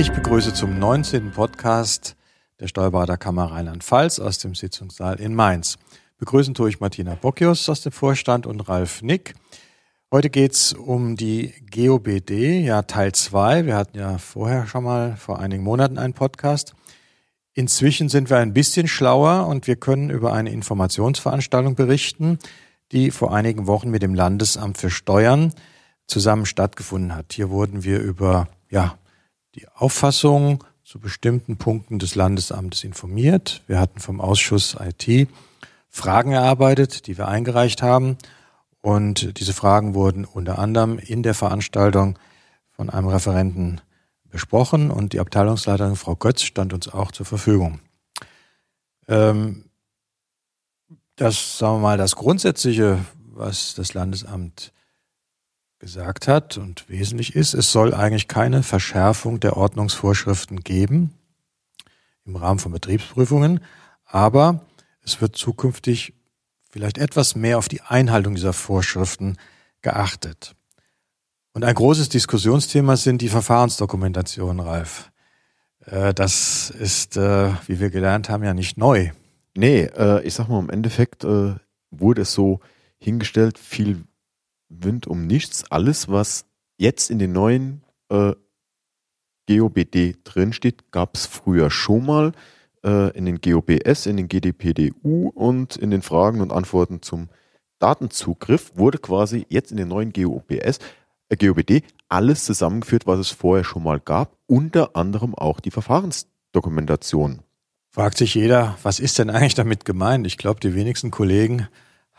Ich begrüße zum 19. Podcast der Steuerberaterkammer Rheinland-Pfalz aus dem Sitzungssaal in Mainz. Begrüßen tue ich Martina Bockius aus dem Vorstand und Ralf Nick. Heute geht's um die GOBD, ja Teil 2. Wir hatten ja vorher schon mal vor einigen Monaten einen Podcast. Inzwischen sind wir ein bisschen schlauer und wir können über eine Informationsveranstaltung berichten, die vor einigen Wochen mit dem Landesamt für Steuern zusammen stattgefunden hat. Hier wurden wir über ja, die Auffassung zu bestimmten Punkten des Landesamtes informiert. Wir hatten vom Ausschuss IT Fragen erarbeitet, die wir eingereicht haben. Und diese Fragen wurden unter anderem in der Veranstaltung von einem Referenten besprochen und die Abteilungsleiterin Frau Götz stand uns auch zur Verfügung. Ähm, das, sagen wir mal, das Grundsätzliche, was das Landesamt gesagt hat und wesentlich ist, es soll eigentlich keine Verschärfung der Ordnungsvorschriften geben im Rahmen von Betriebsprüfungen, aber es wird zukünftig vielleicht etwas mehr auf die Einhaltung dieser Vorschriften geachtet. Und ein großes Diskussionsthema sind die Verfahrensdokumentationen, Ralf. Äh, das ist, äh, wie wir gelernt haben, ja nicht neu. Nee, äh, ich sag mal, im Endeffekt wurde es so hingestellt, viel Wind um nichts. Alles, was jetzt in den neuen äh, GOBD drinsteht, gab es früher schon mal äh, in den GOBS, in den GDPDU und in den Fragen und Antworten zum Datenzugriff wurde quasi jetzt in den neuen GOBS, äh, GOBD alles zusammengeführt, was es vorher schon mal gab, unter anderem auch die Verfahrensdokumentation. Fragt sich jeder, was ist denn eigentlich damit gemeint? Ich glaube, die wenigsten Kollegen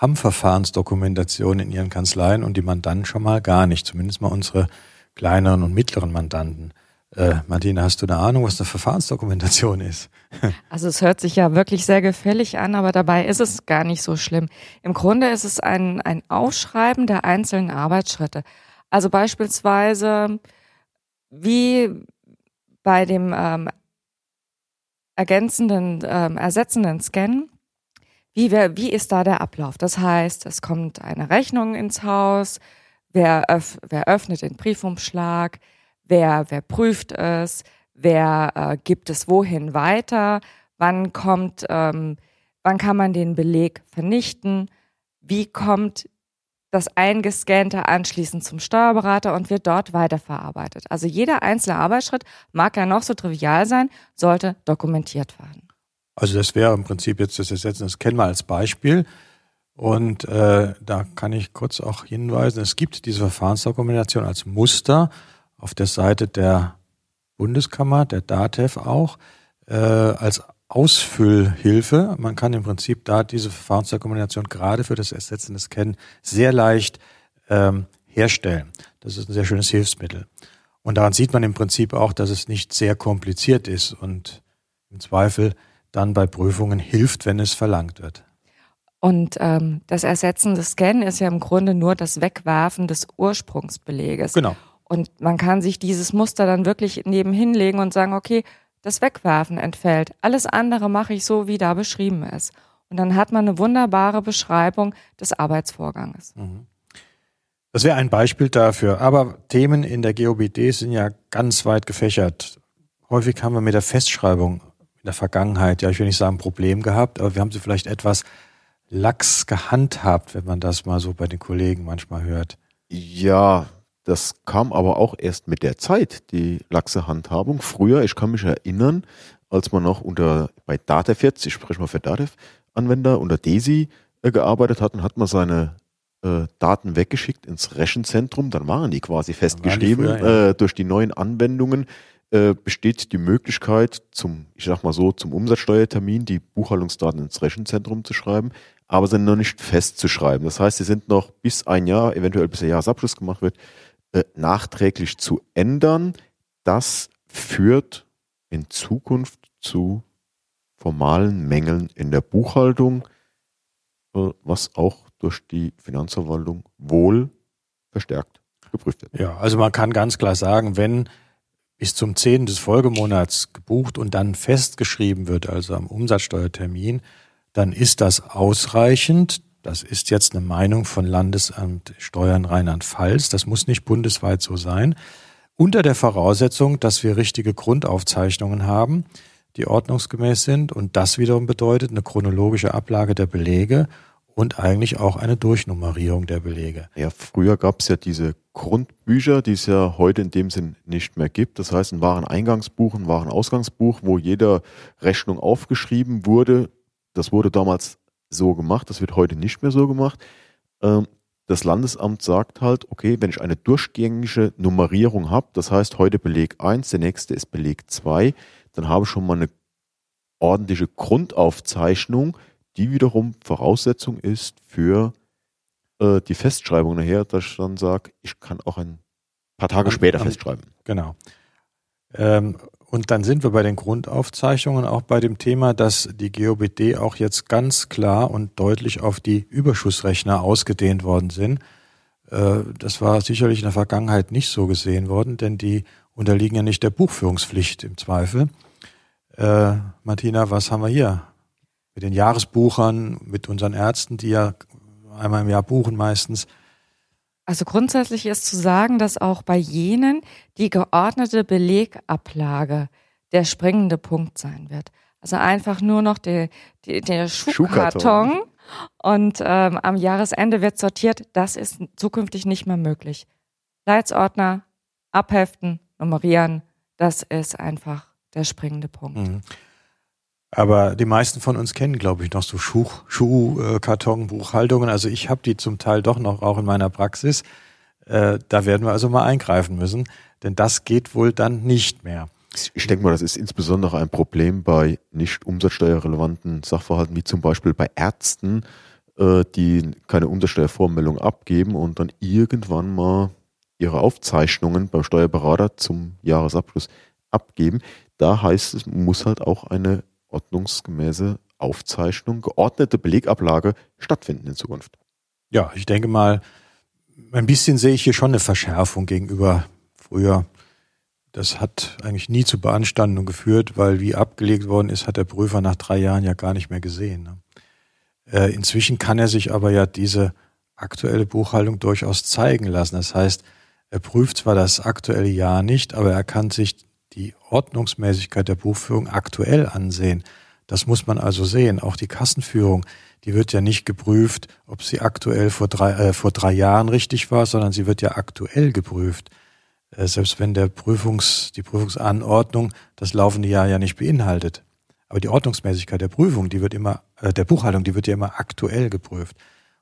haben Verfahrensdokumentation in ihren Kanzleien und die Mandanten schon mal gar nicht, zumindest mal unsere kleineren und mittleren Mandanten. Äh, Martina, hast du eine Ahnung, was eine Verfahrensdokumentation ist? Also es hört sich ja wirklich sehr gefällig an, aber dabei ist es gar nicht so schlimm. Im Grunde ist es ein, ein Aufschreiben der einzelnen Arbeitsschritte. Also beispielsweise wie bei dem ähm, ergänzenden, ähm, ersetzenden Scan wie, wer, wie ist da der Ablauf? Das heißt, es kommt eine Rechnung ins Haus, wer, öff, wer öffnet den Briefumschlag, wer, wer prüft es, wer äh, gibt es wohin weiter, wann kommt, ähm, wann kann man den Beleg vernichten, wie kommt das Eingescannte anschließend zum Steuerberater und wird dort weiterverarbeitet. Also jeder einzelne Arbeitsschritt, mag ja noch so trivial sein, sollte dokumentiert werden. Also das wäre im Prinzip jetzt das Ersetzen, das kennen wir als Beispiel. Und äh, da kann ich kurz auch hinweisen, es gibt diese Verfahrensdokumentation als Muster auf der Seite der Bundeskammer, der DATEV auch, äh, als Ausfüllhilfe. Man kann im Prinzip da diese Verfahrensdokumentation gerade für das Ersetzen des Kennen sehr leicht ähm, herstellen. Das ist ein sehr schönes Hilfsmittel. Und daran sieht man im Prinzip auch, dass es nicht sehr kompliziert ist und im Zweifel dann bei Prüfungen hilft, wenn es verlangt wird. Und ähm, das Ersetzen des Scan ist ja im Grunde nur das Wegwerfen des Ursprungsbeleges. Genau. Und man kann sich dieses Muster dann wirklich nebenhin legen und sagen, okay, das Wegwerfen entfällt. Alles andere mache ich so, wie da beschrieben ist. Und dann hat man eine wunderbare Beschreibung des Arbeitsvorganges. Mhm. Das wäre ein Beispiel dafür. Aber Themen in der GOBD sind ja ganz weit gefächert. Häufig haben wir mit der Festschreibung in der Vergangenheit, ja, ich will nicht sagen Problem gehabt, aber wir haben sie vielleicht etwas lax gehandhabt, wenn man das mal so bei den Kollegen manchmal hört. Ja, das kam aber auch erst mit der Zeit, die laxe Handhabung. Früher, ich kann mich erinnern, als man noch unter bei Datev jetzt, ich spreche mal für Datev-Anwender, unter DESI äh, gearbeitet hat, und hat man seine äh, Daten weggeschickt ins Rechenzentrum, dann waren die quasi festgeschrieben die früher, ja. äh, durch die neuen Anwendungen äh, besteht die Möglichkeit, zum, ich sag mal so, zum Umsatzsteuertermin die Buchhaltungsdaten ins Rechenzentrum zu schreiben, aber sind noch nicht festzuschreiben. Das heißt, sie sind noch bis ein Jahr, eventuell bis der Jahresabschluss gemacht wird, äh, nachträglich zu ändern. Das führt in Zukunft zu formalen Mängeln in der Buchhaltung, äh, was auch durch die Finanzverwaltung wohl verstärkt geprüft wird. Ja, also man kann ganz klar sagen, wenn bis zum 10. des Folgemonats gebucht und dann festgeschrieben wird, also am Umsatzsteuertermin, dann ist das ausreichend. Das ist jetzt eine Meinung von Landesamt Steuern Rheinland-Pfalz. Das muss nicht bundesweit so sein. unter der Voraussetzung, dass wir richtige Grundaufzeichnungen haben, die ordnungsgemäß sind. Und das wiederum bedeutet eine chronologische Ablage der Belege und eigentlich auch eine Durchnummerierung der Belege. Ja, früher gab es ja diese Grundbücher, die es ja heute in dem Sinn nicht mehr gibt. Das heißt, ein Wareneingangsbuch, ein Warenausgangsbuch, wo jeder Rechnung aufgeschrieben wurde. Das wurde damals so gemacht, das wird heute nicht mehr so gemacht. Ähm, das Landesamt sagt halt, okay, wenn ich eine durchgängige Nummerierung habe, das heißt heute Beleg 1, der nächste ist Beleg 2, dann habe ich schon mal eine ordentliche Grundaufzeichnung, die wiederum Voraussetzung ist für äh, die Festschreibung nachher, dass ich dann sage, ich kann auch ein paar Tage später festschreiben. Genau. Ähm, und dann sind wir bei den Grundaufzeichnungen auch bei dem Thema, dass die GOBD auch jetzt ganz klar und deutlich auf die Überschussrechner ausgedehnt worden sind. Äh, das war sicherlich in der Vergangenheit nicht so gesehen worden, denn die unterliegen ja nicht der Buchführungspflicht im Zweifel. Äh, Martina, was haben wir hier? Mit den Jahresbuchern, mit unseren Ärzten, die ja einmal im Jahr buchen meistens. Also grundsätzlich ist zu sagen, dass auch bei jenen die geordnete Belegablage der springende Punkt sein wird. Also einfach nur noch der, der, der Schuhkarton, Schuhkarton. und ähm, am Jahresende wird sortiert. Das ist zukünftig nicht mehr möglich. Leitsordner, abheften, nummerieren, das ist einfach der springende Punkt. Mhm. Aber die meisten von uns kennen, glaube ich, noch so Schuh, Schuhkartonbuchhaltungen. Also ich habe die zum Teil doch noch auch in meiner Praxis. Äh, da werden wir also mal eingreifen müssen, denn das geht wohl dann nicht mehr. Ich denke mal, das ist insbesondere ein Problem bei nicht umsatzsteuerrelevanten Sachverhalten, wie zum Beispiel bei Ärzten, äh, die keine Umsatzsteuervormeldung abgeben und dann irgendwann mal ihre Aufzeichnungen beim Steuerberater zum Jahresabschluss abgeben. Da heißt es, muss halt auch eine ordnungsgemäße Aufzeichnung, geordnete Belegablage stattfinden in Zukunft. Ja, ich denke mal, ein bisschen sehe ich hier schon eine Verschärfung gegenüber früher. Das hat eigentlich nie zu Beanstandung geführt, weil wie abgelegt worden ist, hat der Prüfer nach drei Jahren ja gar nicht mehr gesehen. Ne? Äh, inzwischen kann er sich aber ja diese aktuelle Buchhaltung durchaus zeigen lassen. Das heißt, er prüft zwar das aktuelle Jahr nicht, aber er kann sich die Ordnungsmäßigkeit der Buchführung aktuell ansehen. Das muss man also sehen. Auch die Kassenführung, die wird ja nicht geprüft, ob sie aktuell vor drei, äh, vor drei Jahren richtig war, sondern sie wird ja aktuell geprüft. Äh, selbst wenn der Prüfungs, die Prüfungsanordnung das laufende Jahr ja nicht beinhaltet. Aber die Ordnungsmäßigkeit der Prüfung, die wird immer, äh, der Buchhaltung, die wird ja immer aktuell geprüft.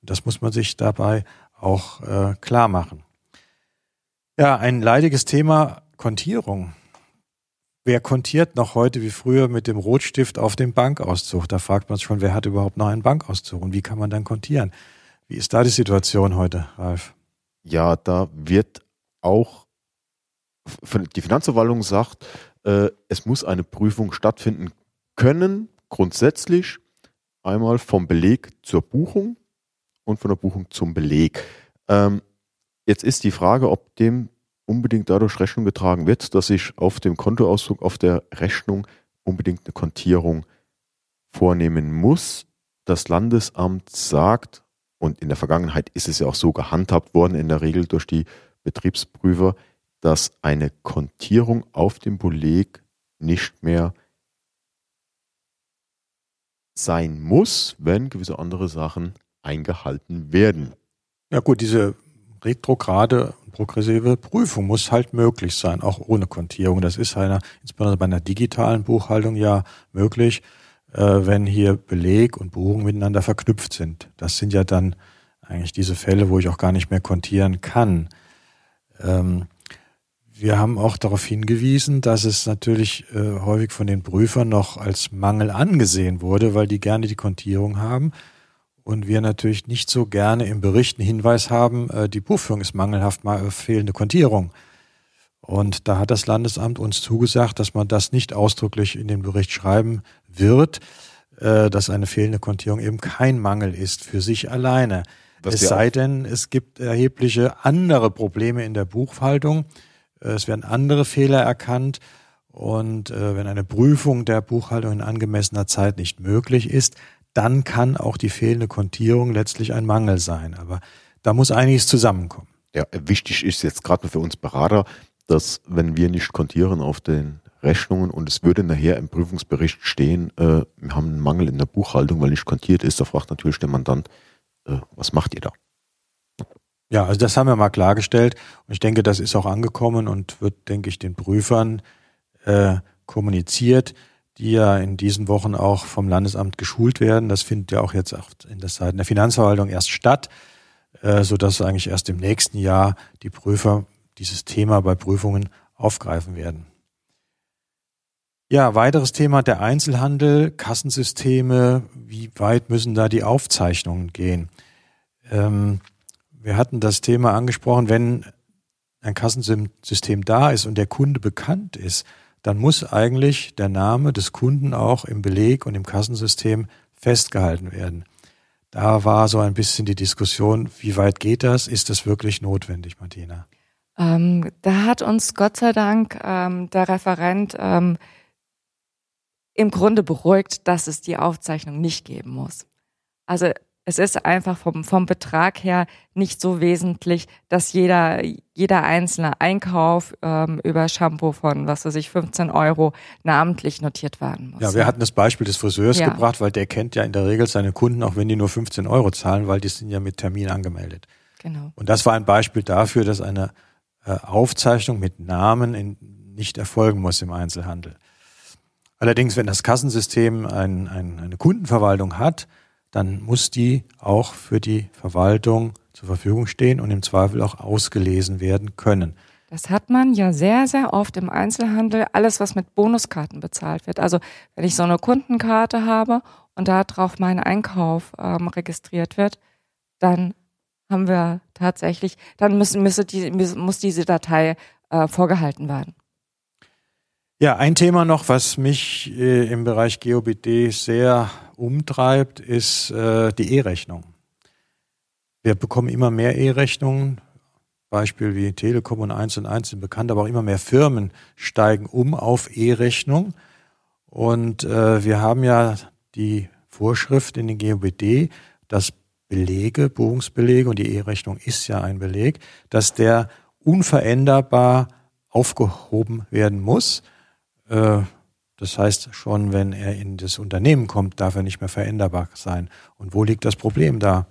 Und das muss man sich dabei auch äh, klar machen. Ja, ein leidiges Thema Kontierung. Wer kontiert noch heute wie früher mit dem Rotstift auf dem Bankauszug? Da fragt man sich schon, wer hat überhaupt noch einen Bankauszug und wie kann man dann kontieren? Wie ist da die Situation heute, Ralf? Ja, da wird auch die Finanzverwaltung sagt, äh, es muss eine Prüfung stattfinden können, grundsätzlich einmal vom Beleg zur Buchung und von der Buchung zum Beleg. Ähm, jetzt ist die Frage, ob dem unbedingt dadurch Rechnung getragen wird, dass ich auf dem Kontoauszug, auf der Rechnung unbedingt eine Kontierung vornehmen muss. Das Landesamt sagt, und in der Vergangenheit ist es ja auch so gehandhabt worden, in der Regel durch die Betriebsprüfer, dass eine Kontierung auf dem Beleg nicht mehr sein muss, wenn gewisse andere Sachen eingehalten werden. Ja gut, diese retrograde progressive Prüfung muss halt möglich sein, auch ohne Kontierung. Das ist einer, insbesondere bei einer digitalen Buchhaltung ja möglich, äh, wenn hier Beleg und Buchung miteinander verknüpft sind. Das sind ja dann eigentlich diese Fälle, wo ich auch gar nicht mehr kontieren kann. Ähm, wir haben auch darauf hingewiesen, dass es natürlich äh, häufig von den Prüfern noch als Mangel angesehen wurde, weil die gerne die Kontierung haben und wir natürlich nicht so gerne im Bericht einen Hinweis haben, äh, die Buchführung ist mangelhaft, mal äh, fehlende Kontierung. Und da hat das Landesamt uns zugesagt, dass man das nicht ausdrücklich in den Bericht schreiben wird, äh, dass eine fehlende Kontierung eben kein Mangel ist für sich alleine. Was es sei denn, es gibt erhebliche andere Probleme in der Buchhaltung. Es werden andere Fehler erkannt. Und wenn eine Prüfung der Buchhaltung in angemessener Zeit nicht möglich ist, dann kann auch die fehlende Kontierung letztlich ein Mangel sein. Aber da muss einiges zusammenkommen. Ja, wichtig ist jetzt gerade für uns Berater, dass wenn wir nicht kontieren auf den Rechnungen und es würde nachher im Prüfungsbericht stehen, äh, wir haben einen Mangel in der Buchhaltung, weil nicht kontiert ist, da fragt natürlich der Mandant, äh, was macht ihr da? Ja, also das haben wir mal klargestellt und ich denke, das ist auch angekommen und wird, denke ich, den Prüfern äh, kommuniziert, die ja in diesen Wochen auch vom Landesamt geschult werden. Das findet ja auch jetzt in der Seite der Finanzverwaltung erst statt, äh, so dass eigentlich erst im nächsten Jahr die Prüfer dieses Thema bei Prüfungen aufgreifen werden. Ja, weiteres Thema der Einzelhandel, Kassensysteme. Wie weit müssen da die Aufzeichnungen gehen? Ähm, wir hatten das Thema angesprochen, wenn ein Kassensystem da ist und der Kunde bekannt ist, dann muss eigentlich der Name des Kunden auch im Beleg und im Kassensystem festgehalten werden. Da war so ein bisschen die Diskussion, wie weit geht das? Ist das wirklich notwendig, Martina? Ähm, da hat uns Gott sei Dank ähm, der Referent ähm, im Grunde beruhigt, dass es die Aufzeichnung nicht geben muss. Also es ist einfach vom, vom Betrag her nicht so wesentlich, dass jeder, jeder einzelne Einkauf ähm, über Shampoo von, was weiß ich, 15 Euro namentlich notiert werden muss. Ja, wir hatten das Beispiel des Friseurs ja. gebracht, weil der kennt ja in der Regel seine Kunden, auch wenn die nur 15 Euro zahlen, weil die sind ja mit Termin angemeldet. Genau. Und das war ein Beispiel dafür, dass eine äh, Aufzeichnung mit Namen in, nicht erfolgen muss im Einzelhandel. Allerdings, wenn das Kassensystem ein, ein, eine Kundenverwaltung hat, dann muss die auch für die Verwaltung zur Verfügung stehen und im Zweifel auch ausgelesen werden können. Das hat man ja sehr, sehr oft im Einzelhandel, alles was mit Bonuskarten bezahlt wird. Also wenn ich so eine Kundenkarte habe und darauf mein Einkauf ähm, registriert wird, dann haben wir tatsächlich, dann müssen, müsse die, muss diese Datei äh, vorgehalten werden. Ja, ein Thema noch, was mich äh, im Bereich GOBD sehr umtreibt, ist äh, die E-Rechnung. Wir bekommen immer mehr E-Rechnungen. Beispiel wie Telekom und 1 und 1 sind bekannt, aber auch immer mehr Firmen steigen um auf E-Rechnung. Und äh, wir haben ja die Vorschrift in den GOBD, dass Belege, Buchungsbelege, und die E-Rechnung ist ja ein Beleg, dass der unveränderbar aufgehoben werden muss. Äh, das heißt, schon wenn er in das Unternehmen kommt, darf er nicht mehr veränderbar sein. Und wo liegt das Problem da?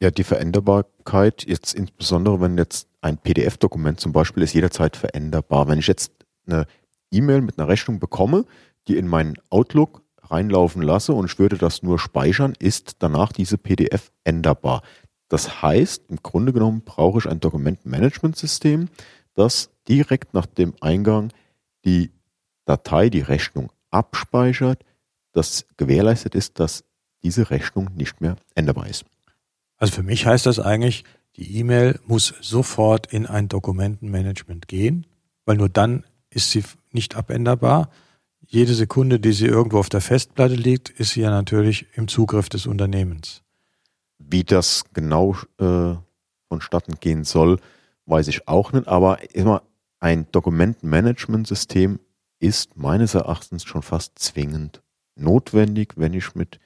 Ja, die Veränderbarkeit, jetzt insbesondere wenn jetzt ein PDF-Dokument zum Beispiel ist jederzeit veränderbar. Wenn ich jetzt eine E-Mail mit einer Rechnung bekomme, die in meinen Outlook reinlaufen lasse und ich würde das nur speichern, ist danach diese PDF änderbar. Das heißt, im Grunde genommen brauche ich ein Dokumentmanagementsystem, das direkt nach dem Eingang die Datei die Rechnung abspeichert, das gewährleistet ist, dass diese Rechnung nicht mehr änderbar ist. Also für mich heißt das eigentlich, die E-Mail muss sofort in ein Dokumentenmanagement gehen, weil nur dann ist sie nicht abänderbar. Jede Sekunde, die sie irgendwo auf der Festplatte liegt, ist sie ja natürlich im Zugriff des Unternehmens. Wie das genau äh, vonstatten gehen soll, weiß ich auch nicht, aber immer ein Dokumentenmanagementsystem ist meines Erachtens schon fast zwingend notwendig, wenn ich mit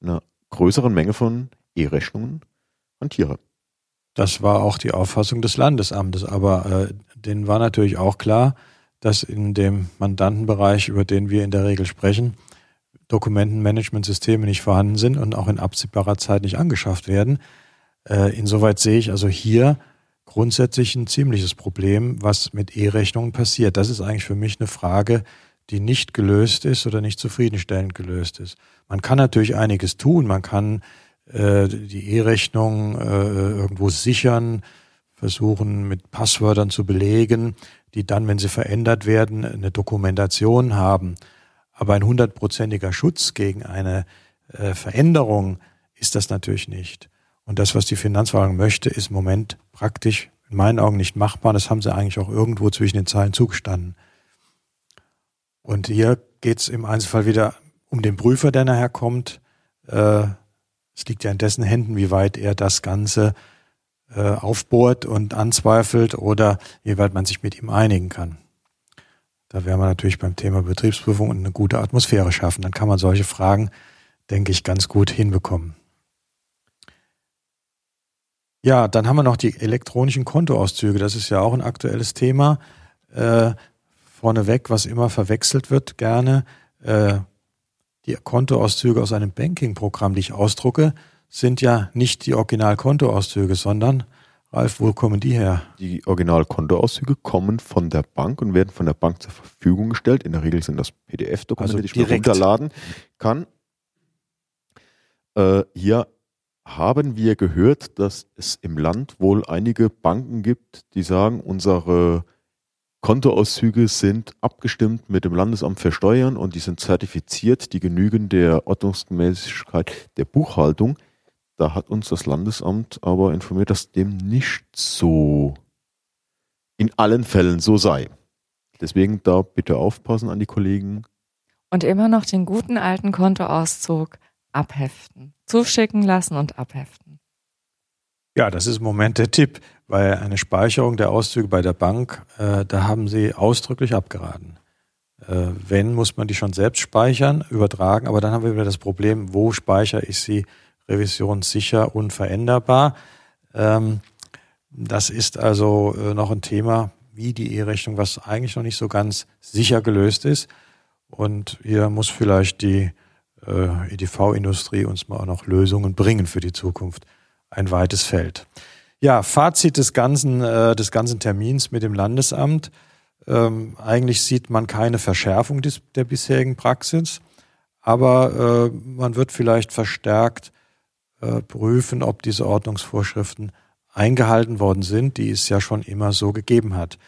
einer größeren Menge von E-Rechnungen hantiere. Das war auch die Auffassung des Landesamtes, aber äh, denen war natürlich auch klar, dass in dem Mandantenbereich, über den wir in der Regel sprechen, Dokumentenmanagementsysteme nicht vorhanden sind und auch in absehbarer Zeit nicht angeschafft werden. Äh, insoweit sehe ich also hier grundsätzlich ein ziemliches Problem, was mit E-Rechnungen passiert. Das ist eigentlich für mich eine Frage, die nicht gelöst ist oder nicht zufriedenstellend gelöst ist. Man kann natürlich einiges tun. Man kann äh, die E-Rechnung äh, irgendwo sichern, versuchen mit Passwörtern zu belegen, die dann, wenn sie verändert werden, eine Dokumentation haben. Aber ein hundertprozentiger Schutz gegen eine äh, Veränderung ist das natürlich nicht. Und das, was die Finanzverwaltung möchte, ist im Moment praktisch in meinen Augen nicht machbar. Das haben sie eigentlich auch irgendwo zwischen den Zeilen zugestanden. Und hier geht es im Einzelfall wieder um den Prüfer, der nachher kommt. Äh, es liegt ja in dessen Händen, wie weit er das Ganze äh, aufbohrt und anzweifelt oder wie weit man sich mit ihm einigen kann. Da wäre man natürlich beim Thema Betriebsprüfung eine gute Atmosphäre schaffen. Dann kann man solche Fragen, denke ich, ganz gut hinbekommen. Ja, dann haben wir noch die elektronischen Kontoauszüge. Das ist ja auch ein aktuelles Thema. Äh, vorneweg, was immer verwechselt wird, gerne, äh, die Kontoauszüge aus einem Banking-Programm, die ich ausdrucke, sind ja nicht die Original-Kontoauszüge, sondern Ralf, wo kommen die her? Die Originalkontoauszüge kommen von der Bank und werden von der Bank zur Verfügung gestellt. In der Regel sind das PDF-Dokumente, Also die ich mir runterladen kann. Äh, hier haben wir gehört, dass es im Land wohl einige Banken gibt, die sagen, unsere Kontoauszüge sind abgestimmt mit dem Landesamt für Steuern und die sind zertifiziert, die genügen der Ordnungsgemäßigkeit der Buchhaltung. Da hat uns das Landesamt aber informiert, dass dem nicht so in allen Fällen so sei. Deswegen da bitte aufpassen an die Kollegen. Und immer noch den guten alten Kontoauszug abheften. Zuschicken lassen und abheften. Ja, das ist im Moment der Tipp, weil eine Speicherung der Auszüge bei der Bank, äh, da haben sie ausdrücklich abgeraten. Äh, wenn, muss man die schon selbst speichern, übertragen, aber dann haben wir wieder das Problem, wo speichere ich sie revisionssicher, unveränderbar. Ähm, das ist also äh, noch ein Thema, wie die E-Rechnung, was eigentlich noch nicht so ganz sicher gelöst ist. Und hier muss vielleicht die äh, EDV-Industrie uns mal auch noch Lösungen bringen für die Zukunft. Ein weites Feld. Ja, Fazit des ganzen, äh, des ganzen Termins mit dem Landesamt. Ähm, eigentlich sieht man keine Verschärfung des, der bisherigen Praxis, aber äh, man wird vielleicht verstärkt prüfen, ob diese Ordnungsvorschriften eingehalten worden sind, die es ja schon immer so gegeben hat.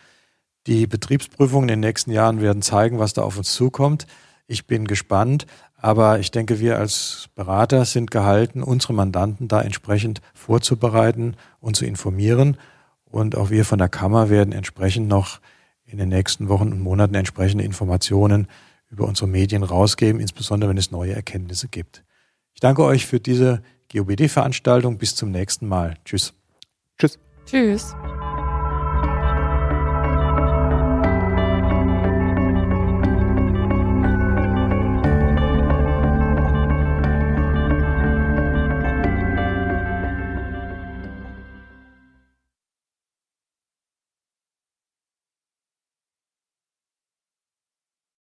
Die Betriebsprüfungen in den nächsten Jahren werden zeigen, was da auf uns zukommt. Ich bin gespannt, aber ich denke, wir als Berater sind gehalten, unsere Mandanten da entsprechend vorzubereiten und zu informieren. Und auch wir von der Kammer werden entsprechend noch in den nächsten Wochen und Monaten entsprechende Informationen über unsere Medien rausgeben, insbesondere wenn es neue Erkenntnisse gibt. Ich danke euch für diese GOBD-Veranstaltung. Bis zum nächsten Mal. Tschüss. Tschüss. Tschüss.